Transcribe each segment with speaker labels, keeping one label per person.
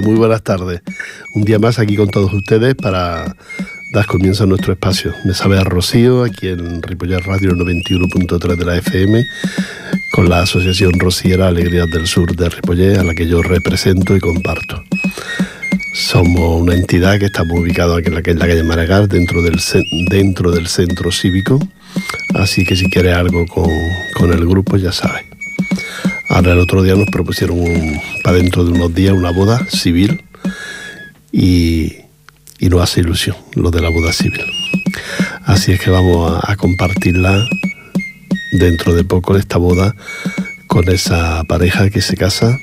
Speaker 1: Muy buenas tardes. Un día más aquí con todos ustedes para dar comienzo a nuestro espacio. Me sabe a Rocío, aquí en Ripollar Radio 91.3 de la FM, con la Asociación Rociera Alegrías del Sur de Ripollet, a la que yo represento y comparto. Somos una entidad que estamos ubicados aquí en la, calle Maragall, dentro del, dentro del centro cívico. Así que si quieres algo con, con el grupo, ya sabes. Ahora el otro día nos propusieron para dentro de unos días una boda civil y, y nos hace ilusión lo de la boda civil. Así es que vamos a, compartirla dentro de poco esta boda con esa pareja que se casa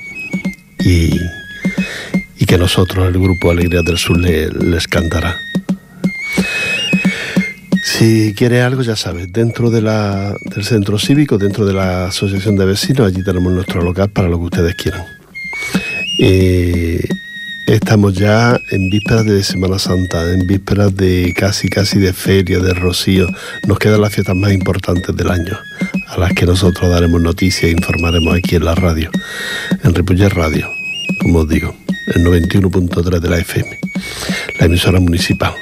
Speaker 1: y, y que nosotros, el grupo Alegría del Sur, les cantará. Si quieres algo, ya sabes, dentro del centro cívico, dentro de la asociación de vecinos, allí tenemos nuestro local para lo que ustedes quieran. Estamos ya en vísperas de Semana Santa, en vísperas de casi casi de feria, de rocío. Nos quedan las fiestas más importantes del año, a las que nosotros daremos noticias e informaremos aquí en la radio, en Ripollet Radio, como os digo, el 91.3 de la FM, la emisora municipal.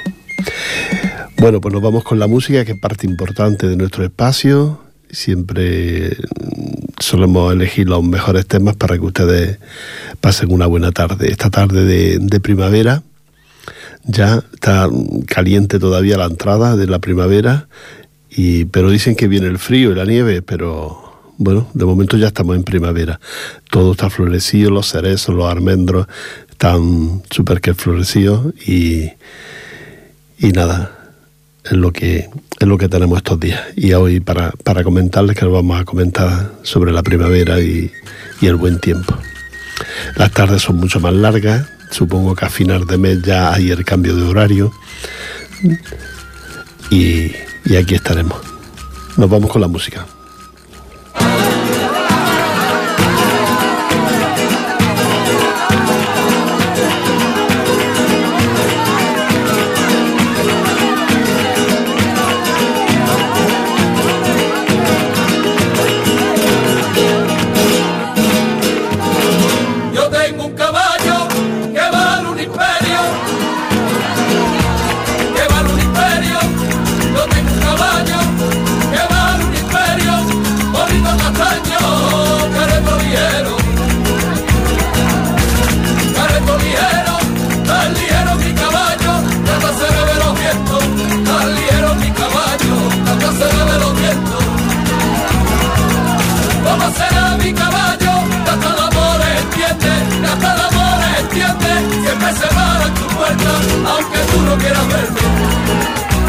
Speaker 1: Bueno, pues nos vamos con la música, que es parte importante de nuestro espacio. Siempre mm, solemos elegir los mejores temas para que ustedes pasen una buena tarde. Esta tarde de, primavera, ya está caliente todavía la entrada de la primavera, y, pero dicen que viene el frío y la nieve, pero bueno, de momento ya estamos en primavera. Todo está florecido, los cerezos, los almendros están súper que florecidos y, y nada, es lo que es lo que tenemos estos días. Y hoy para, para comentarles que nos vamos a comentar sobre la primavera y, el buen tiempo. Las tardes son mucho más largas, supongo que a final de mes ya hay el cambio de horario. Y, y aquí estaremos. Nos vamos con la música.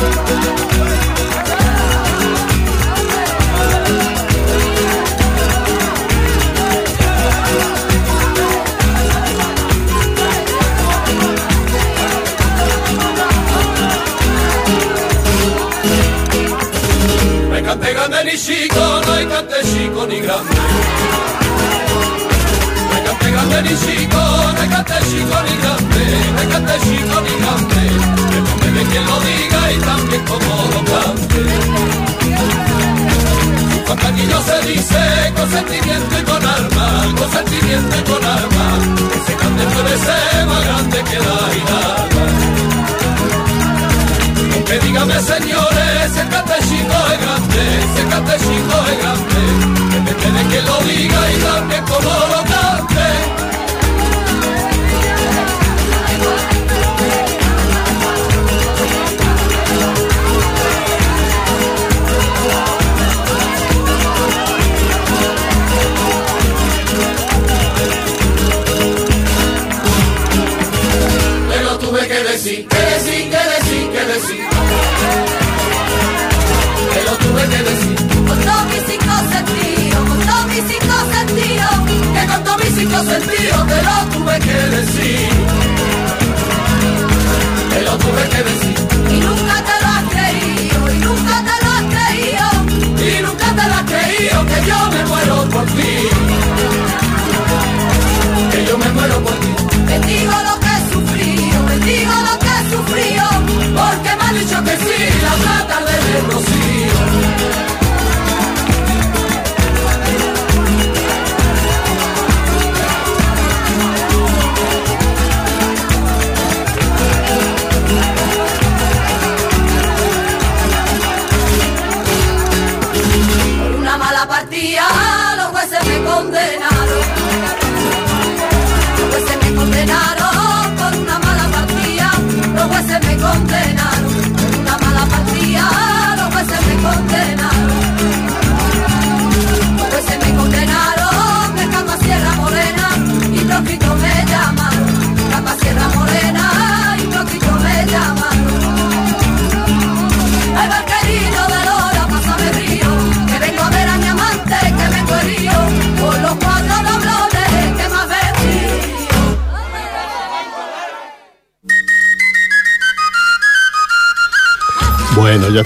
Speaker 2: Bye.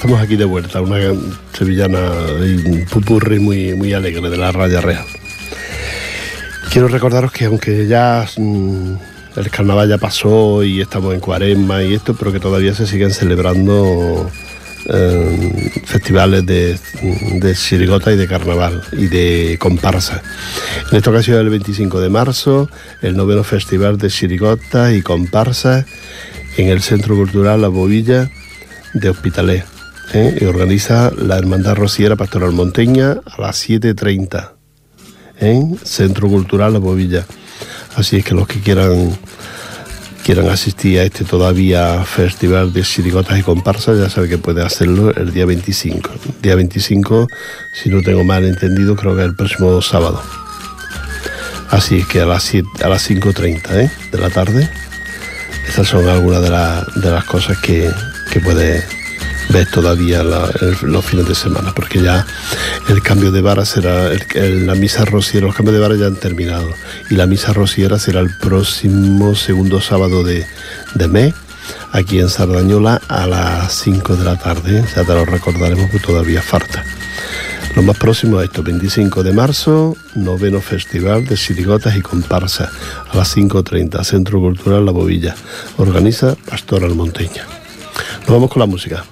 Speaker 2: Estamos aquí de vuelta, una sevillana y muy, muy alegre de la Raya Real. Quiero recordaros que aunque ya mm, el carnaval ya pasó y estamos en cuaresma y esto, pero que todavía se siguen celebrando eh, festivales de, de y de carnaval y de comparsa. En esta ocasión el 25 de marzo, el noveno festival de chirigota y comparsa en el Centro Cultural La Bobilla de Hospitalet. ¿Eh? Y organiza la Hermandad Rociera Pastoral Monteña a las 7.30 en Centro Cultural La Bobilla. Así es que los que quieran quieran asistir a este todavía festival de sirigotas y comparsas, ya sabe que puede hacerlo el día 25. Día 25, si no tengo mal entendido, creo que es el próximo sábado. Así es que a las, a las 5.30 ¿eh? de la tarde. Estas son algunas de, de las cosas que, que puede ver todavía los fines de semana, porque ya el cambio de vara será, la misa rociera, los cambios de vara ya han terminado, y la misa rociera será el próximo segundo sábado de, mes, aquí en Sardañola a las 5 de la tarde, ya te lo recordaremos que todavía falta. Lo más próximo a esto, 25 de marzo, noveno festival de sirigotas y comparsa, a las 5.30, Centro Cultural La Bobilla, organiza Pastoral Monteña. Nos vamos con la música.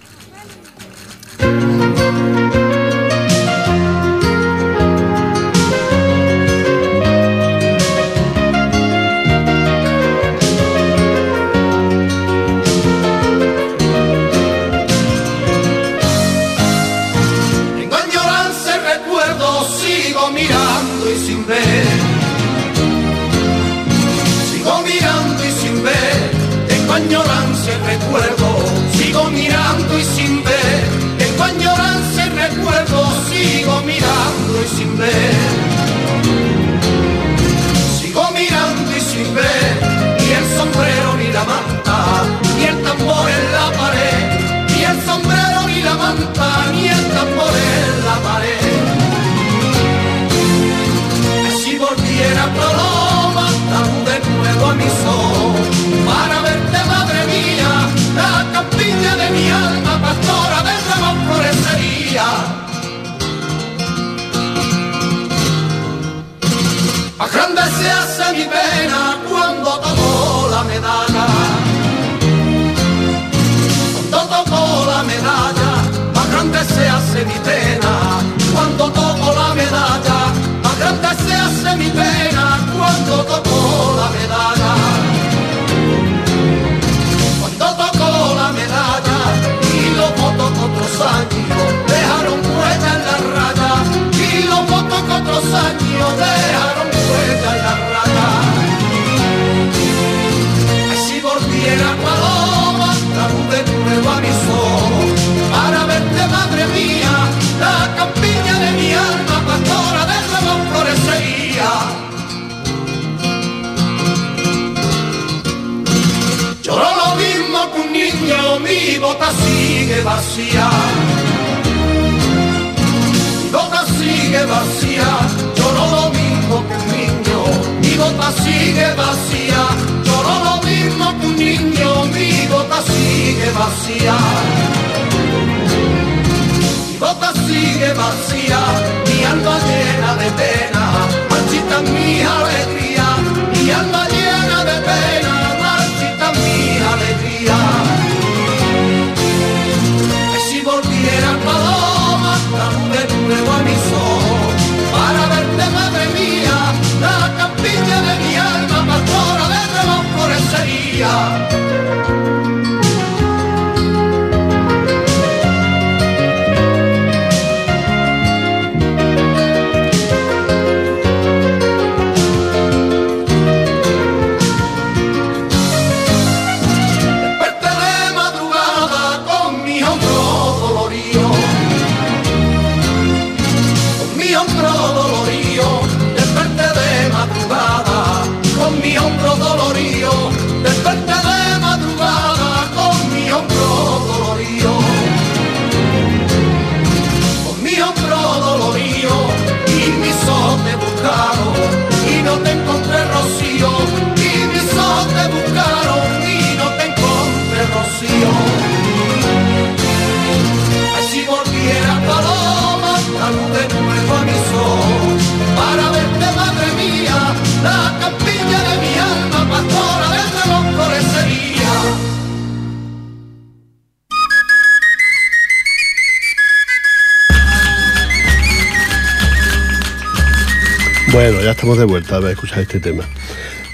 Speaker 3: De
Speaker 1: vuelta a escuchar este tema.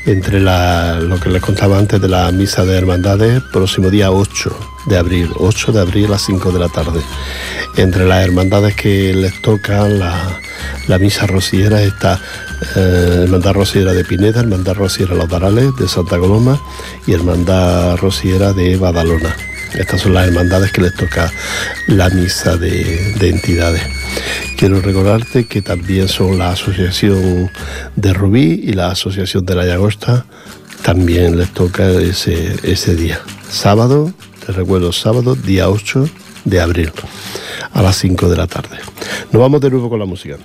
Speaker 1: Entre la- lo que les contaba antes de la misa de hermandades, próximo día 8 de abril, 8 de abril a las 5 de la tarde. Entre las hermandades que les toca la, misa rociera está eh, Hermandad Rociera de Pineda, Hermandad Rociera Los Darales de Santa Coloma y Hermandad Rociera de Badalona. Estas son las hermandades que les toca la misa de entidades. Quiero recordarte que también son la Asociación de Rubí y la Asociación de la Llagosta. También les toca ese, ese día. Sábado, te recuerdo, sábado, día 8 de abril, a las 5 de la tarde. Nos vamos de nuevo con la música.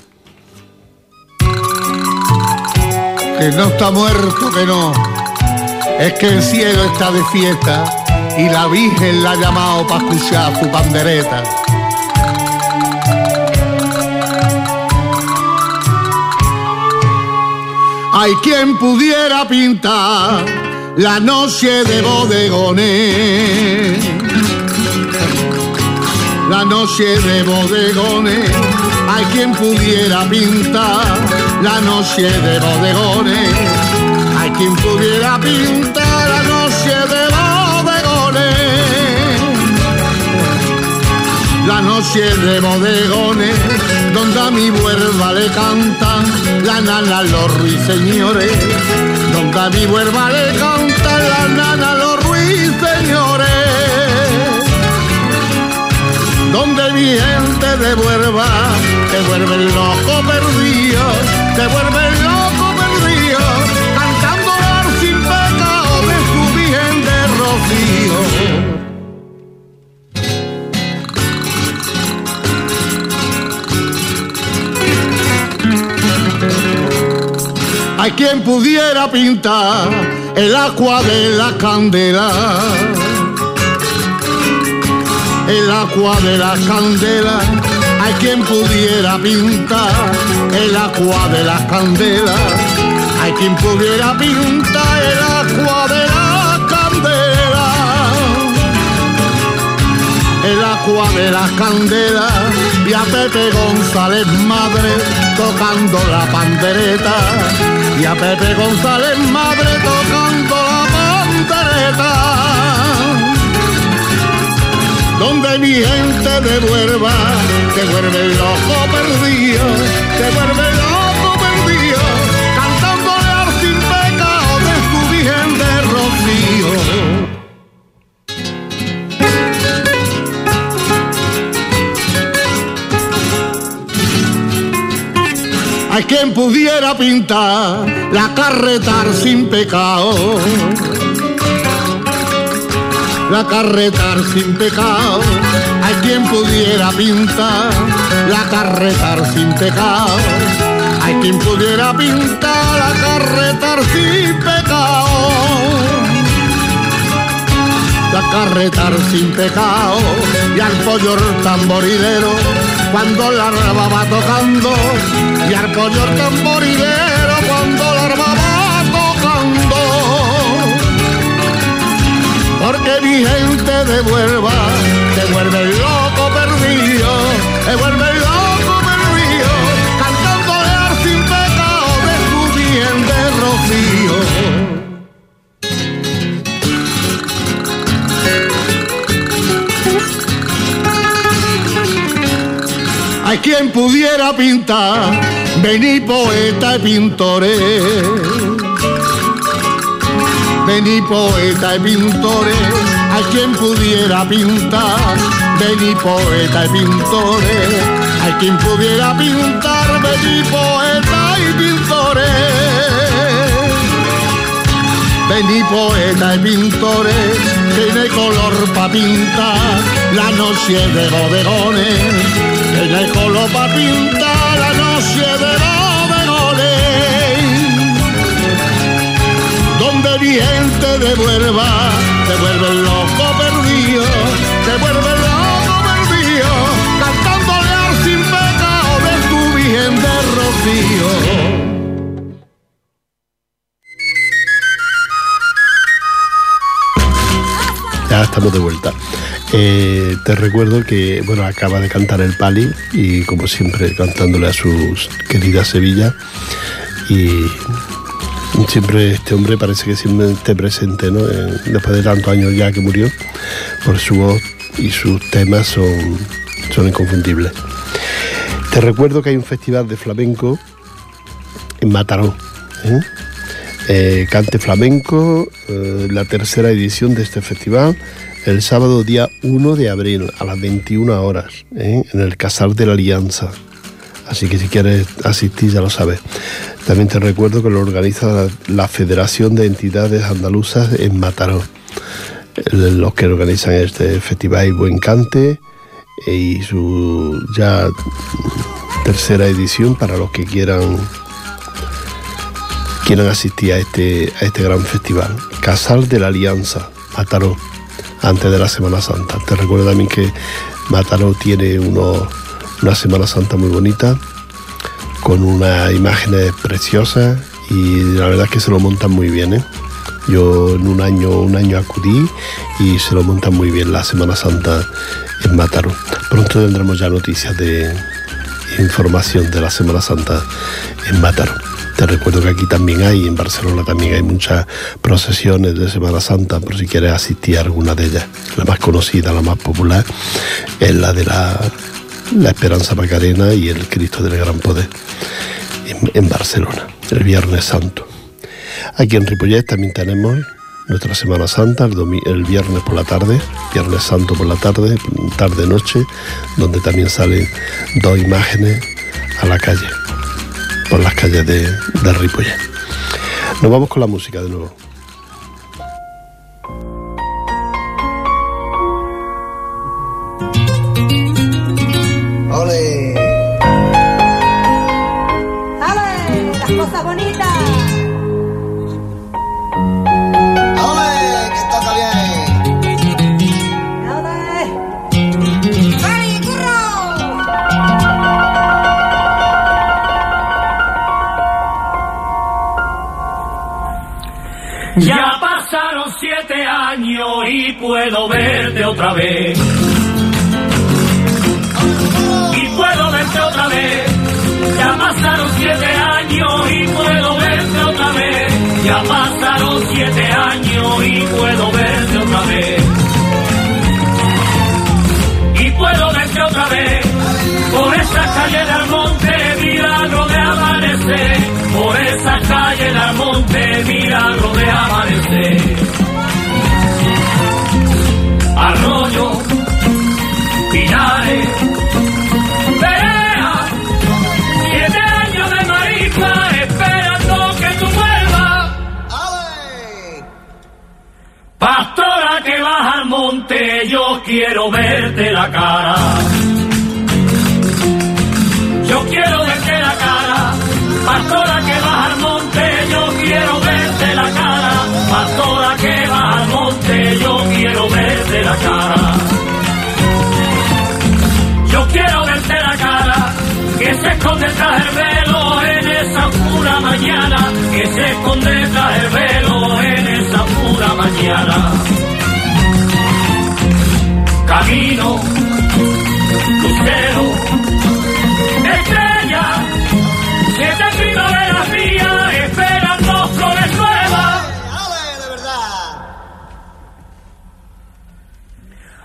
Speaker 4: que no está muerto, que no. Es que el cielo está de fiesta y la Virgen la ha llamado para escuchar su pandereta. Hay quien pudiera pintar la noche de bodegones la noche de bodegones. Hay quien pudiera pintar la noche de bodegones. Hay quien pudiera pintar la noche de bodegones. La noche de bodegones, donde a mi vuelva le cantan la nana los ruiseñores. Donde a mi vuelva le cantan la nana los ruiseñores donde mi gente devuelva, devuelve el loco perdido, devuelve el loco perdido, cantando sin pecado de su virgen de rocío. Hay quien pudiera pintar el agua de la candela el agua de la candela. Hay quien pudiera pintar el agua de la candela. Hay quien pudiera pintar el agua de la candela. El agua de la candela y a Pepe González madre tocando la pandereta. Y a Pepe González madre tocando la pandereta donde mi gente devuelva, devuelve el loco perdido, devuelve el loco perdido, cantándole al sin pecado de su virgen de rocío. Hay quien pudiera pintar la carretar sin pecado la carretar sin pecado. Hay quien pudiera pintar la carretar sin pecado. Hay quien pudiera pintar la carretar sin pecado. La carretar sin pecado y al pollo tamborilero cuando la arma va tocando y al pollo tamborilero cuando la arma va tocando. Porque mi gente devuelva, devuelve el loco perdido, devuelve Hay quien pudiera pintar, vení poeta y pintores. Vení poeta y pintores, hay quien pudiera pintar, vení poeta y pintores, hay quien pudiera pintar, vení poeta y pintores. Vení poeta y pintores, tiene color pa' pintar la noche de bodegones, el alcohol va a la noche de Roberole. Donde mi gente devuelva, devuelve el loco perdido, devuelve el loco perdido, cantándole al sin pecado de tu virgen de rocío.
Speaker 1: Ya estamos de vuelta. Eh, te recuerdo que, bueno, acaba de cantar el Pali y como siempre cantándole a sus queridas Sevilla y siempre este hombre parece que siempre esté presente, ¿no? después de tantos años ya que murió, por su voz y sus temas son, son inconfundibles. Te recuerdo que hay un festival de flamenco en Mataró. ¿eh? Eh, cante Flamenco, eh, la tercera edición de este festival, el sábado día 1 de abril a las 21 horas, en el Casal de la Alianza. Así que si quieres asistir ya lo sabes. También te recuerdo que lo organiza la, Federación de Entidades Andaluzas en Mataró. Los que organizan este festival Buen Cante y su ya tercera edición para los que quieran quieran asistir a este, a este gran festival. Casal de la Alianza, Mataró, antes de la Semana Santa. Te recuerdo también que Mataró tiene una Semana Santa muy bonita, con unas imágenes preciosas y la verdad es que se lo montan muy bien. ¿eh? Yo en un año, un año acudí y se lo montan muy bien la Semana Santa en Mataró. Pronto tendremos ya noticias de información de la Semana Santa en Mataró. Te recuerdo que aquí también hay, en Barcelona también hay muchas procesiones de Semana Santa, por si quieres asistir a alguna de ellas. La más conocida, la más popular, es la de la, Esperanza Macarena y el Cristo del Gran Poder en, Barcelona, el Viernes Santo. Aquí en Ripollet también tenemos nuestra Semana Santa, el, viernes por la tarde, Viernes Santo por la tarde, tarde-noche, donde también salen dos imágenes a la calle por las calles de, de Ripollet. Nos vamos con la música de nuevo.
Speaker 5: Y puedo verte otra vez. Y puedo verte otra vez. Ya pasaron siete años y puedo verte otra vez. Ya pasaron siete años y puedo verte otra vez. Y puedo verte otra vez. Por esa calle del monte, milagro de amanecer. Por esa calle del monte, milagro de amanecer arroyo, pinares, perea, siete años de maripa esperando que tú vuelvas. Pastora que vas al monte, yo quiero verte la cara. Yo quiero verte la cara, pastora yo quiero verte la cara. Yo quiero verte la cara, que se esconde tras el velo en esa pura mañana, que se esconde tras el velo en esa pura mañana. Camino,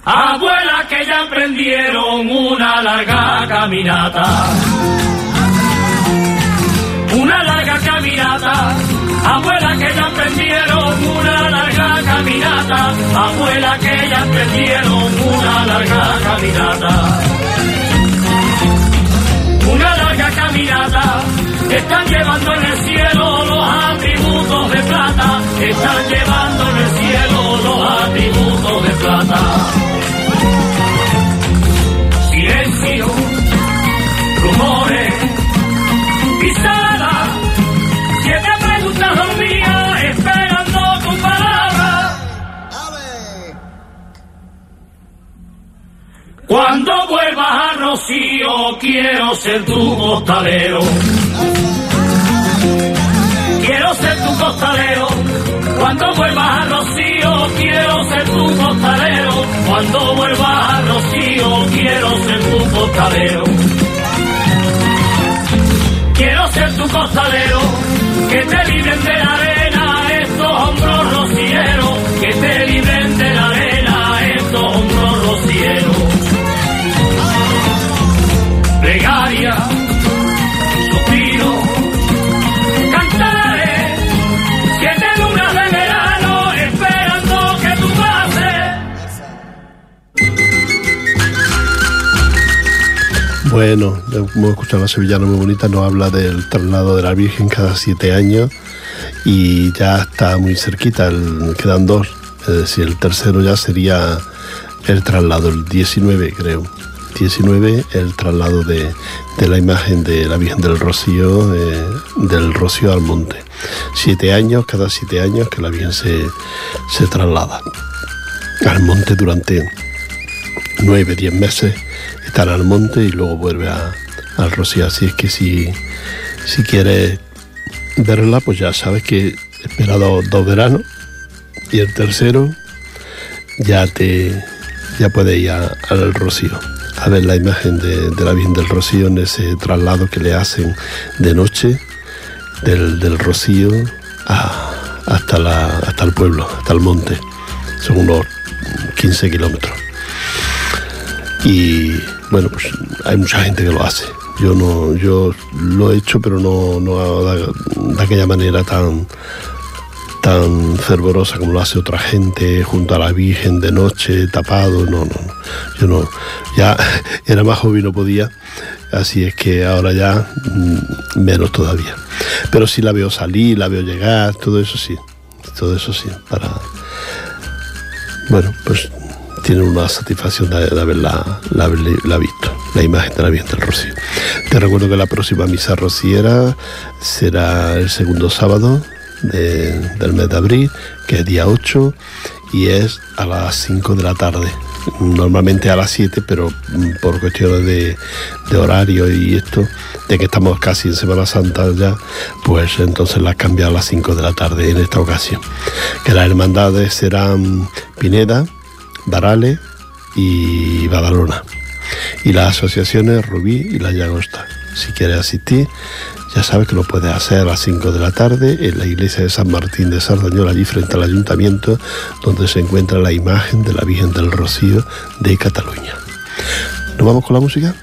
Speaker 5: Abuela que ya emprendieron una larga caminata. Una larga caminata. Abuela que ya emprendieron una larga caminata. Abuela que ya emprendieron una larga caminata una larga caminata. Están llevando en el cielo los atributos de plata. Están llevando en el cielo los atributos de plata. Vuelvas a Rocío, quiero ser tu costalero. Quiero ser tu costalero, Cuando vuelvas a Rocío quiero ser tu costalero. Cuando vuelvas a Rocío quiero ser tu costalero. Quiero ser tu costalero, que te libren de la arena estos hombros rocieros, que te libren de la arena estos hombros rocieros. Plegaria, suspiro, cantaré, siete lunas de verano esperando que tú pases.
Speaker 1: Bueno, hemos escuchado a la sevillana muy bonita, nos habla del traslado de la Virgen cada siete años y ya está muy cerquita, quedan dos, es decir, el tercero ya sería el traslado, el 19 creo. 19, el traslado de, de la imagen de la Virgen del Rocío, del Rocío al monte. Siete años, cada siete años que la Virgen se, se traslada al monte durante nueve, diez meses estar al monte y luego vuelve a, al Rocío. Así es que si, si quieres verla, pues ya sabes que espera dos, dos veranos y el tercero ya te ya puedes ir al Rocío a ver la imagen de, la Virgen del Rocío en ese traslado que le hacen de noche del, del Rocío hasta, la, hasta el pueblo, hasta el monte. Son unos 15 kilómetros. Y bueno, pues hay mucha gente que lo hace. Yo no, yo lo he hecho, pero no, no de aquella manera tan, tan fervorosa como lo hace otra gente, junto a la Virgen de noche, tapado. No, no, no. Yo no. Ya era más joven y no podía. Así es que ahora ya mm, menos todavía. Pero sí la veo salir, la veo llegar, todo eso sí. Todo eso sí. Para. Bueno, pues tiene una satisfacción de, haberla, la, la visto, la imagen de la Virgen del Rocío. Te recuerdo que la próxima misa rociera será el segundo sábado de- del mes de abril, que es día 8, y es a las 5 de la tarde. Normalmente a las 7, pero por cuestiones de, horario y esto, de que estamos casi en Semana Santa ya, pues entonces la cambia a las 5 de la tarde en esta ocasión. Que las hermandades serán Pineda, Varales y Badalona. Y las asociaciones Rubí y La Llagosta. Si quieres asistir, ya sabes que lo puedes hacer a las 5 de la tarde en la iglesia de San Martín de Sardañola, allí frente al ayuntamiento, donde se encuentra la imagen de la Virgen del Rocío de Cataluña. ¿Nos vamos con la música?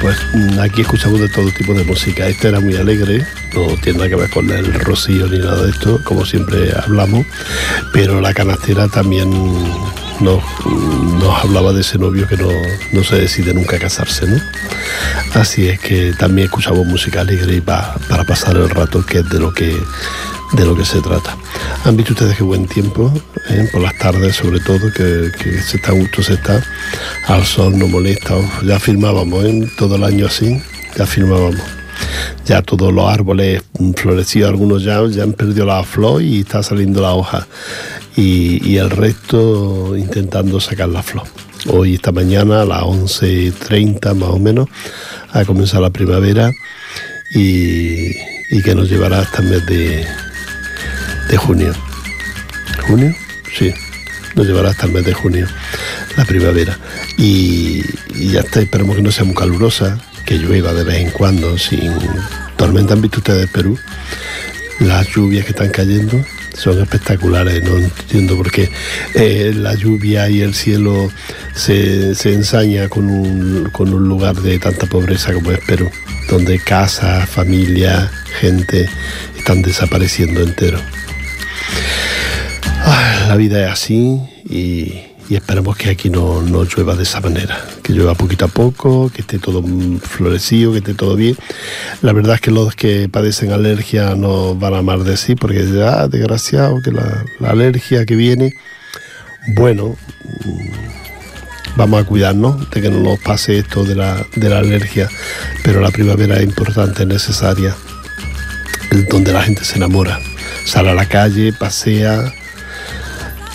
Speaker 1: Pues mm, aquí escuchamos de todo tipo de música. Este era muy alegre, no tiene nada que ver con el rocío ni nada de esto, como siempre hablamos, pero la canastera también nos, nos hablaba de ese novio que no, no se decide nunca casarse, ¿no? Así es que también escuchamos música alegre y pa- para pasar el rato, que es de lo que de lo que se trata. Han visto ustedes qué buen tiempo, ¿eh? por las tardes sobre todo, que, se está a gusto, se está al sol, no molesta. Ya firmábamos ¿eh? todo el año así, ya firmábamos. Ya todos los árboles florecidos, algunos ya, ya han perdido la flor y está saliendo la hoja. Y, y el resto intentando sacar la flor. Hoy, esta mañana, a las 11.30 más o menos, ha comenzado la primavera y, y que nos llevará hasta el mes de, de junio. ¿Junio? Sí, nos llevará hasta el mes de junio, la primavera. Y, ya está, esperemos que no sea muy calurosa, que llueva de vez en cuando, sin tormenta. ¿Han visto ustedes Perú? Las lluvias que están cayendo son espectaculares, no entiendo por qué eh, la lluvia y el cielo se, se ensaña con un, con un lugar de tanta pobreza como es Perú, donde casas, familias, gente están desapareciendo entero. Ah, la vida es así y, y esperemos que aquí no, no llueva de esa manera, que llueva poquito a poco, que esté todo florecido, que esté todo bien. La verdad es que los que padecen alergia no van a amar de sí, porque ya, desgraciado, que la, alergia que viene, bueno, mm, vamos a cuidarnos de que no nos pase esto de la, de la alergia, pero la primavera es importante, es necesaria, es donde la gente se enamora, sale a la calle, pasea,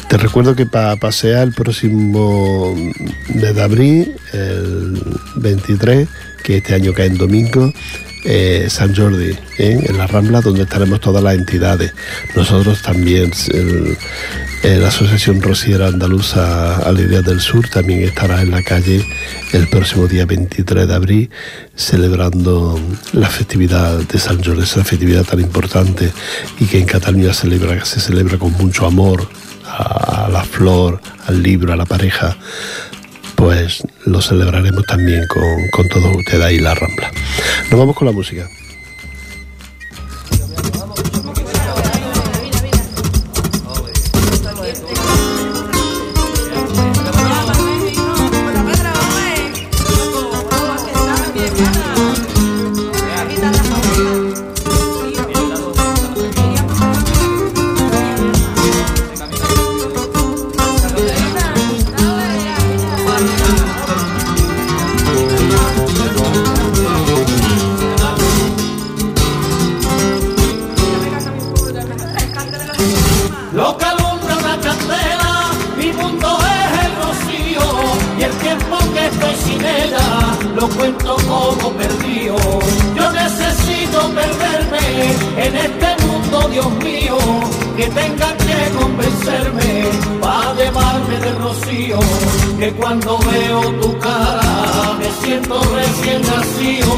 Speaker 1: te recuerdo que para pasear el próximo mes de abril, el 23, que este año cae en domingo, eh, San Jordi, ¿eh? en la Rambla, donde estaremos todas las entidades. Nosotros también, eh, la Asociación Rociera Andaluza Alegría del Sur también estará en la calle el próximo día 23 de abril celebrando la festividad de San Jordi, esa festividad tan importante y que en Cataluña se celebra con mucho amor a, la flor, al libro, a la pareja, pues lo celebraremos también con, con todos ustedes ahí la Rambla. Nos vamos con la música.
Speaker 6: Que cuando veo tu cara me siento recién nacido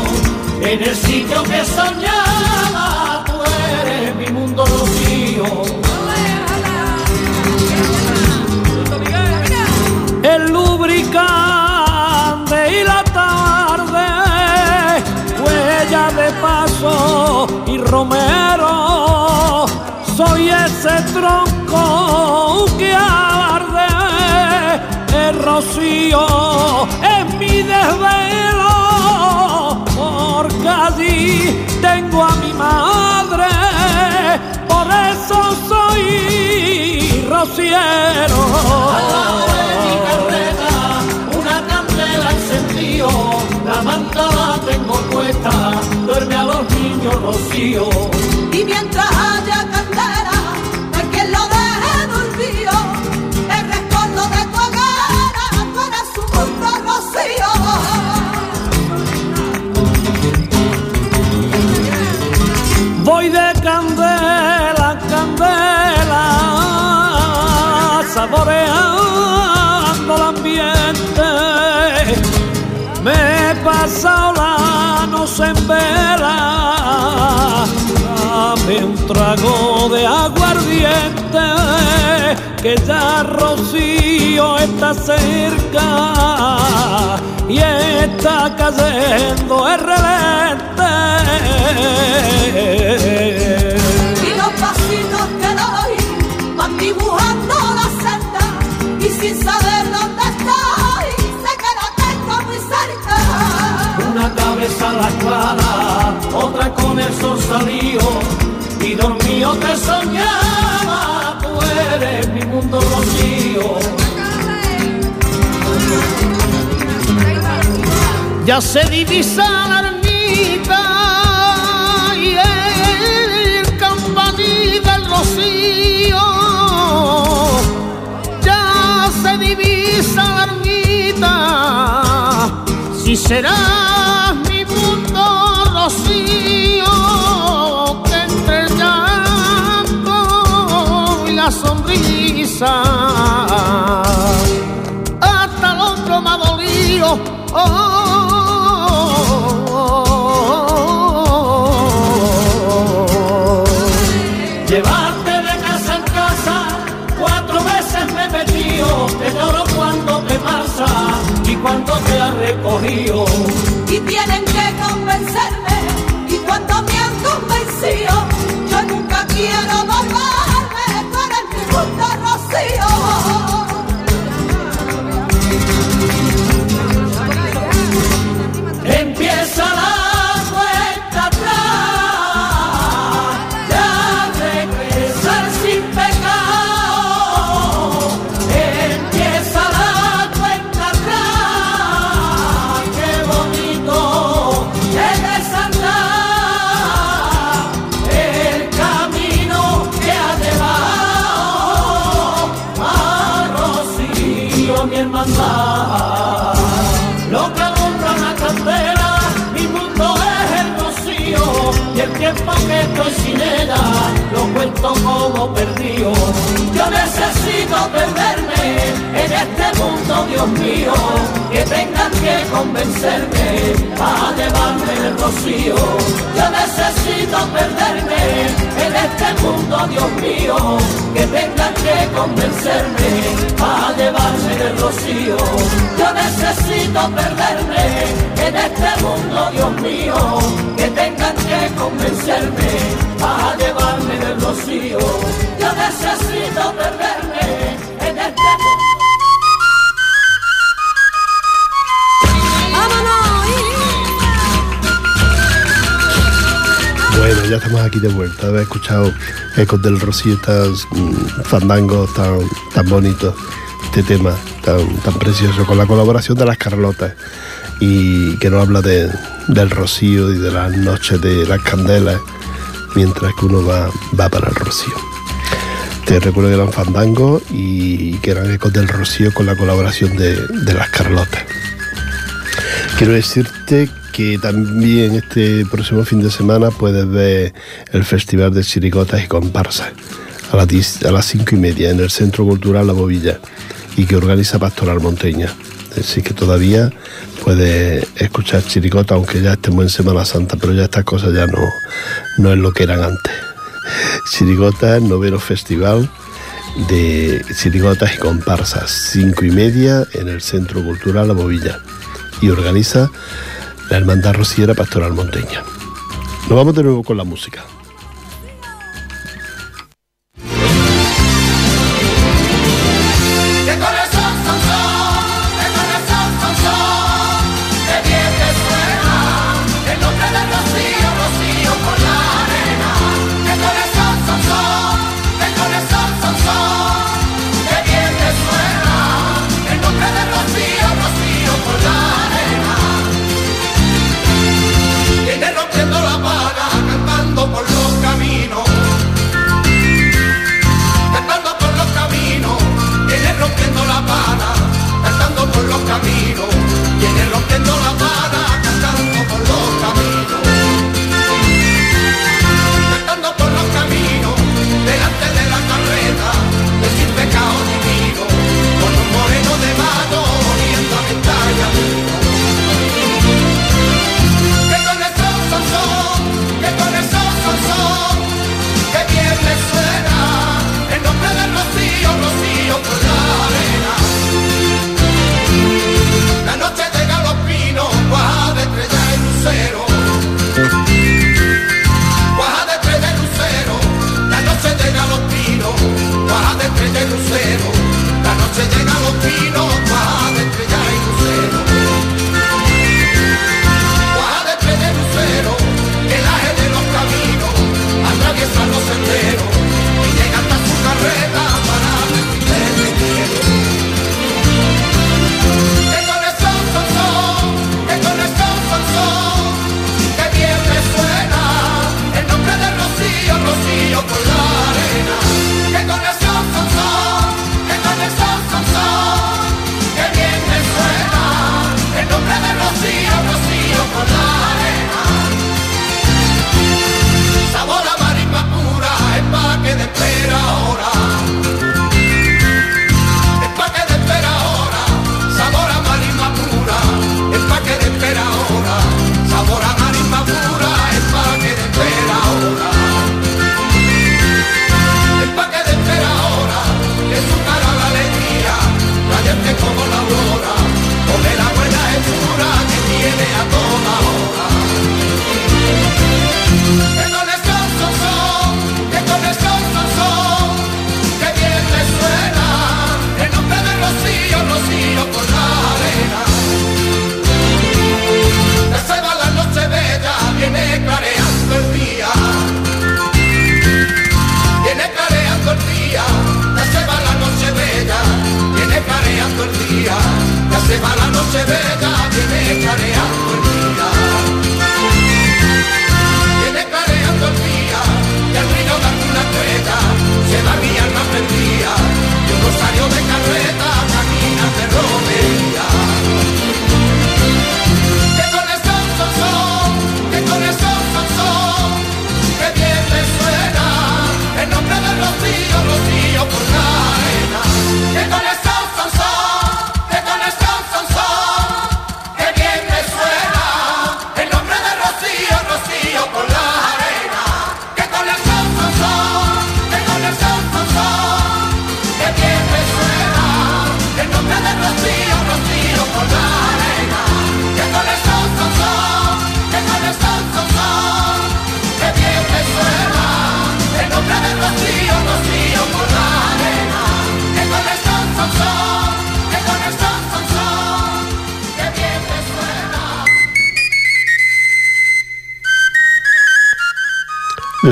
Speaker 6: en el sitio que soñaba. Tú eres mi mundo rocío. el lubricante y la tarde, huella de paso y romero, soy ese tronco que rocío es mi desvelo, porque allí tengo a mi madre, por eso soy rociero. Al lado de mi carreta, una candela encendido, la manta la tengo puesta, duerme a los niños rocío.
Speaker 7: Y mientras de
Speaker 6: aguardiente.
Speaker 8: que ya Rocío está cerca y está cayendo el relente.
Speaker 9: Ya se divisa la ermita y el campanil del rocío. Ya se divisa la ermita, si será mi mundo rocío, que entre el llanto y la sonrisa hasta el hombro me. Oh,
Speaker 8: estoy sin ella lo cuento como perdido. Yo necesito perderme en este mundo, Dios mío, que tengan que convencerme para llevarme el rocío. Yo necesito perderme en este mundo, Dios mío, que tengan que convencerme para llevarme el rocío. Yo necesito perderme en este mundo, Dios mío, que tengan que convencerme para llevarme del rocío. Yo necesito perderme.
Speaker 1: Bueno, ya estamos aquí de vuelta. Haber escuchado Ecos del Rocío, estos mm, fandangos tan, tan bonitos, este tema tan, tan precioso, con la colaboración de las Carlotas y que nos habla de, del rocío y de las noches de las candelas, mientras que uno va, va para el rocío. Te recuerdo que eran fandangos y que eran Ecos del Rocío con la colaboración de, de las Carlotas. Quiero decirte que también este próximo fin de semana puedes ver el Festival de Chiricotas y Comparsas a las, a las cinco y media en el Centro Cultural La Bobilla y que organiza Pastoral Monteña. Así que todavía puedes escuchar chiricotas, aunque ya estemos en Semana Santa, pero ya estas cosas ya no, no es lo que eran antes. Chiricotas, noveno festival de chirigotas y comparsas, cinco y media en el Centro Cultural La Bobilla y organiza la Hermandad Rociera Pastoral Monteña. Nos vamos de nuevo con la música.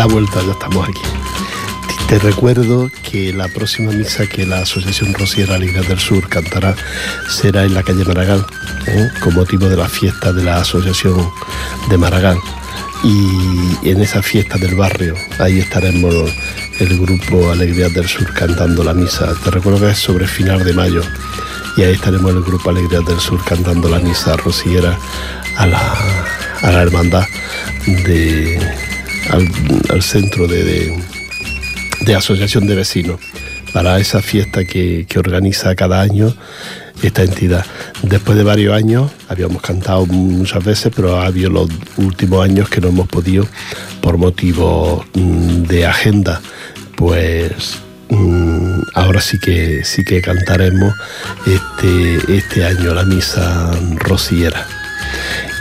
Speaker 10: La
Speaker 1: vuelta, ya estamos aquí. Te recuerdo que la próxima misa que la Asociación Rociera Alegría del Sur cantará será en la calle Maragall, ¿eh? con motivo de la fiesta de la Asociación de Maragall. Y en esa fiesta del barrio, ahí estaremos el grupo Alegría del Sur cantando la misa. Te recuerdo que es sobre final de mayo y ahí estaremos el grupo Alegría del Sur cantando la misa rociera a la, a la hermandad de, al, centro de, de, de asociación de vecinos para esa fiesta que, que organiza cada año esta entidad. Después de varios años, habíamos cantado muchas veces, pero ha habido los últimos años que no hemos podido por motivos mm, de agenda, pues mm, ahora sí que sí que cantaremos este, este año la misa rociera.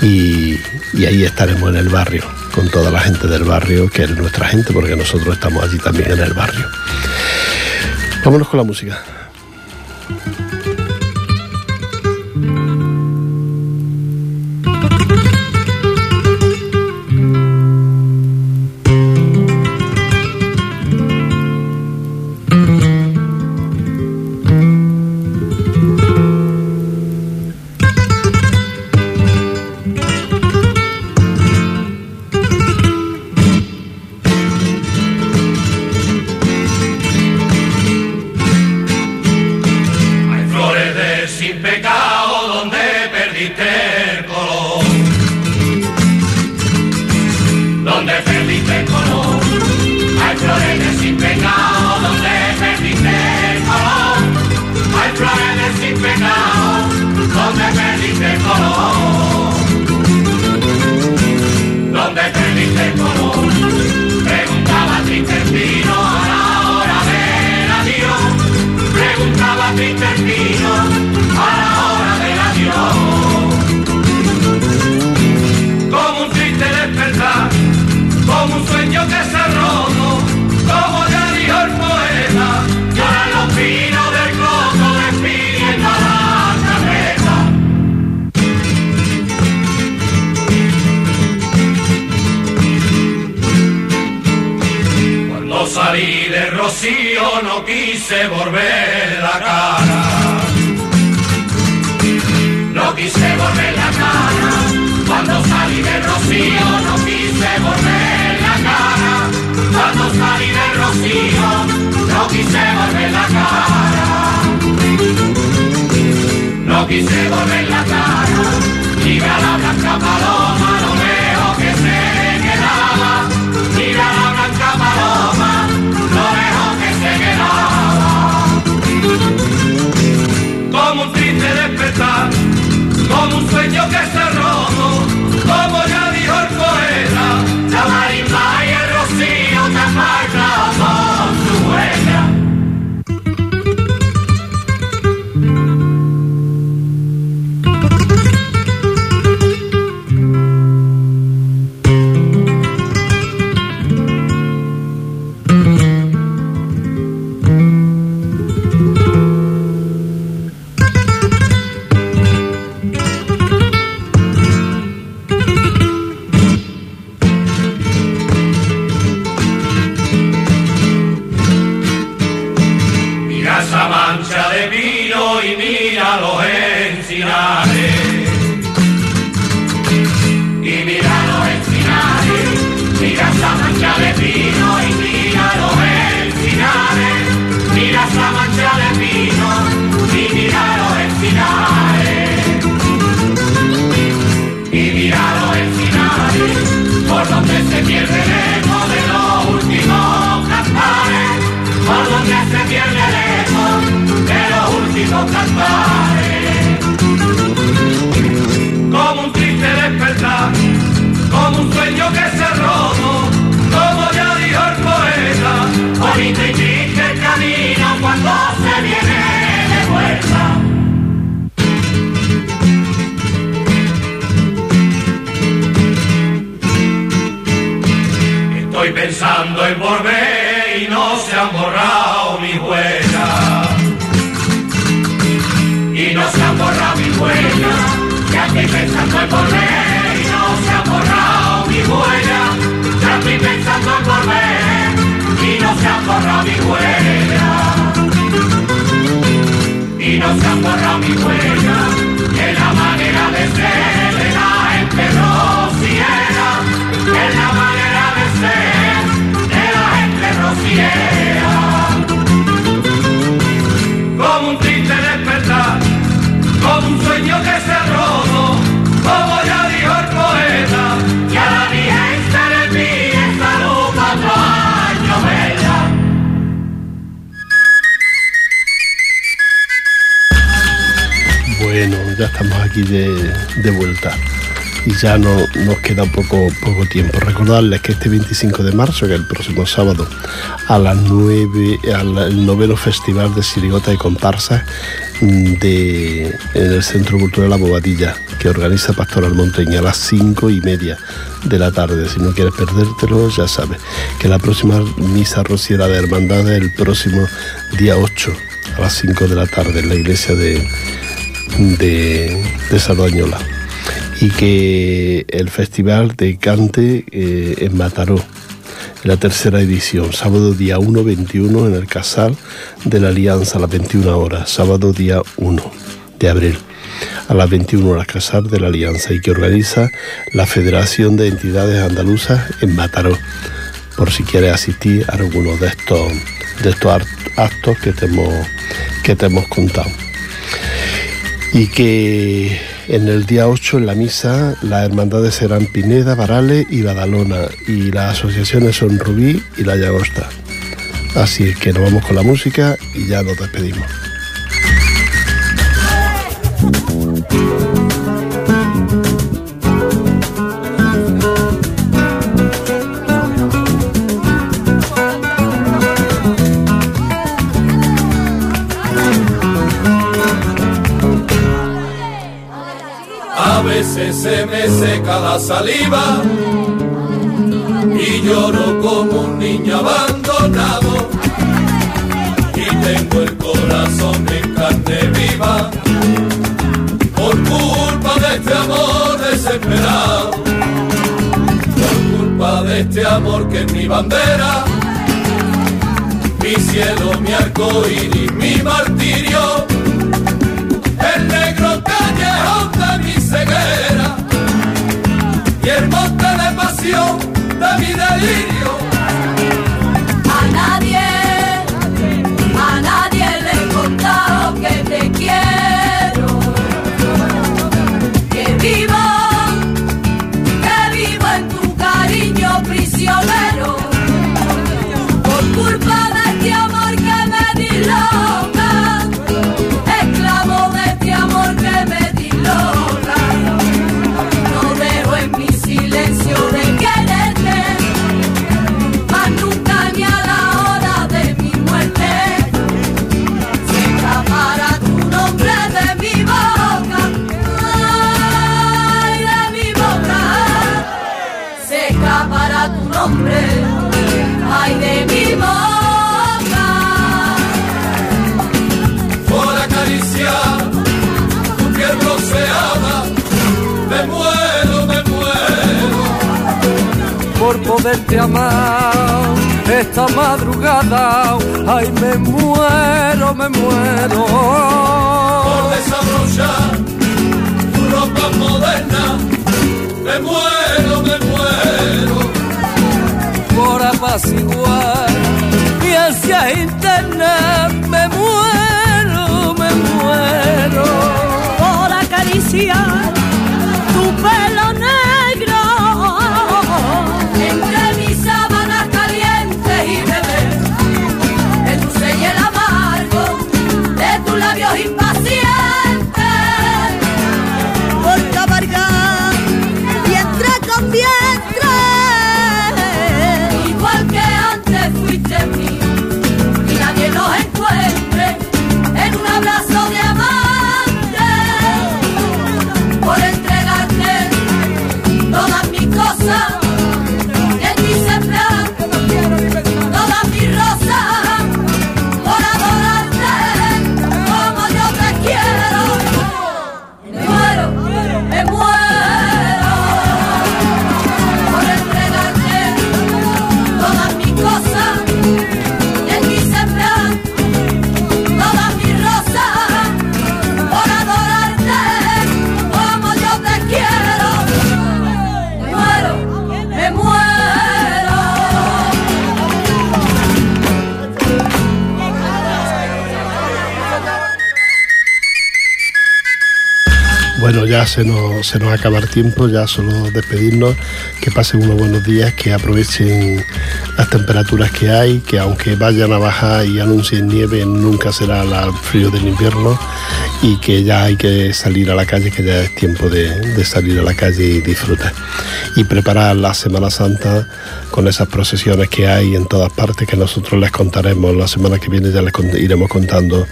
Speaker 1: Y, y ahí estaremos en el barrio, con toda la gente del barrio, que es nuestra gente, porque nosotros estamos allí también en el barrio. Vámonos con la música.
Speaker 5: Salí de Rocío no quise volver la cara. No quise volver la cara. Cuando salí de Rocío no quise volver la cara. Cuando salí de quise volver la cara. No quise volver la cara, mira la blanca paloma, lo veo que se como un sueño que Encinares. Por donde se pierde el de los últimos cantares. Por donde se pierde el de los últimos cantares. Como un triste despertar, como un sueño que se volver y no se han borrado mis huellas. Y no se han borrado mis huellas. Ya estoy pensando en volver y no se han borrado mis huellas. Ya estoy pensando en volver y no se han borrado mis huellas. Y no se han borrado mis huellas. En la manera de ser de la gente Como un triste despertar, como un sueño que se roto, como ya dijo el poeta, y a la Virgen se le pide salud cuatro años bella.
Speaker 1: Bueno, ya estamos aquí de, de vuelta y ya no, nos queda poco, poco tiempo. Recordarles que este 25 de marzo, que es el próximo sábado, a las 9, al noveno Festival de Sirigota y Comparsa mm, de, en el Centro Cultural La Bobadilla, que organiza Pastoral Monteña a las 5 y media de la tarde. Si no quieres perdértelo, ya sabes que la próxima misa rociera de hermandad es el próximo día 8 a las 5 de la tarde en la iglesia de, de, de y que el Festival de Cante eh, en Mataró, la tercera edición, sábado día 1-21 en el Casal de la Alianza a las 21 horas, sábado día 1 de abril a las 21 horas Casal de la Alianza y que organiza la Federación de Entidades Andaluzas en Mataró, por si quieres asistir a alguno de estos, de estos act- actos que te hemos, que te hemos contado. Y que en el día 8 en la misa las hermandades serán Pineda, Varales y Badalona y las asociaciones son Rubí y La Llagosta. Así que nos vamos con la música y ya nos despedimos.
Speaker 11: Seca la saliva. Y lloro como un niño abandonado. Y tengo el corazón en carne viva. Por culpa de este amor desesperado, por culpa de este amor que es mi bandera, mi cielo, mi arco iris, mi martirio por
Speaker 6: poderte amar esta madrugada. Ay, me muero, me muero.
Speaker 11: Por desabrochar tu ropa moderna, me muero, me muero.
Speaker 6: Por apaciguar y hacia internet. Me muero, me muero.
Speaker 7: por acariciar
Speaker 1: se nos, se nos acaba el tiempo, ya solo despedirnos, que pasen unos buenos días, que aprovechen las temperaturas que hay, que aunque vayan a bajar y anuncien nieve, nunca será el frío del invierno y que ya hay que salir a la calle, que ya es tiempo de, de salir a la calle y disfrutar. Y preparar la Semana Santa con esas procesiones que hay en todas partes, que nosotros les contaremos la semana que viene, ya les iremos contando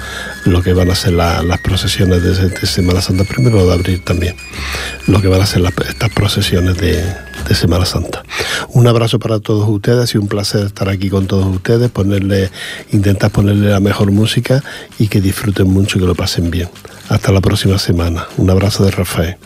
Speaker 1: lo que van a ser la- las procesiones de, Semana Santa, primero de abril también, lo que van a ser estas procesiones de, Semana Santa. Un abrazo para todos ustedes, sido un placer estar aquí con todos ustedes, ponerle, intentar ponerle la mejor música y que disfruten mucho y que lo pasen bien. Hasta la próxima semana. Un abrazo de Rafael.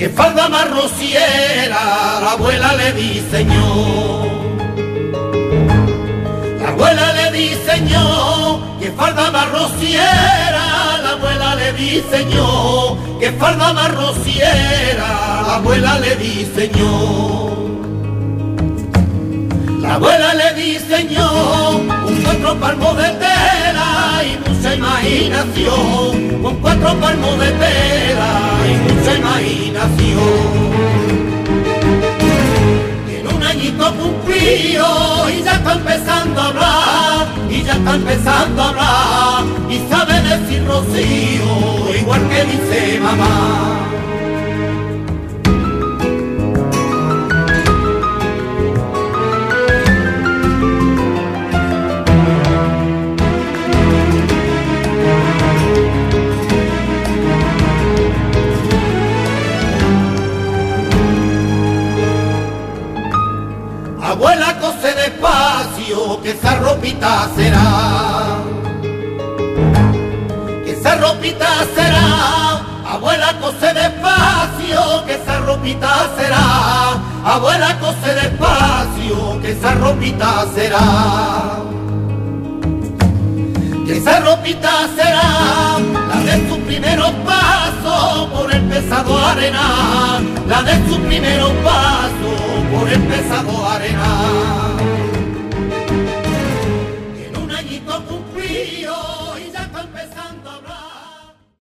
Speaker 2: Que falda más rociera la abuela le diseñó. La abuela le diseñó que falda más rociera, la abuela le diseñó que falda más rociera, la abuela le diseñó. La abuela le diseñó un cuatro palmos de tela y mucha imaginación, con cuatro palmos de tela y mucha imaginación. Tiene un añito cumplido y ya está empezando a hablar, y ya está empezando a hablar, y sabe decir Rocío, igual que dice mamá. Despacio, que esa ropita será. Que esa ropita será. Abuela, cose despacio, que esa ropita será. Abuela, cose despacio, que esa ropita será. Que esa ropita será la de sus primeros pasos por el pesado arena, la de sus primeros pasos por el pesado arena.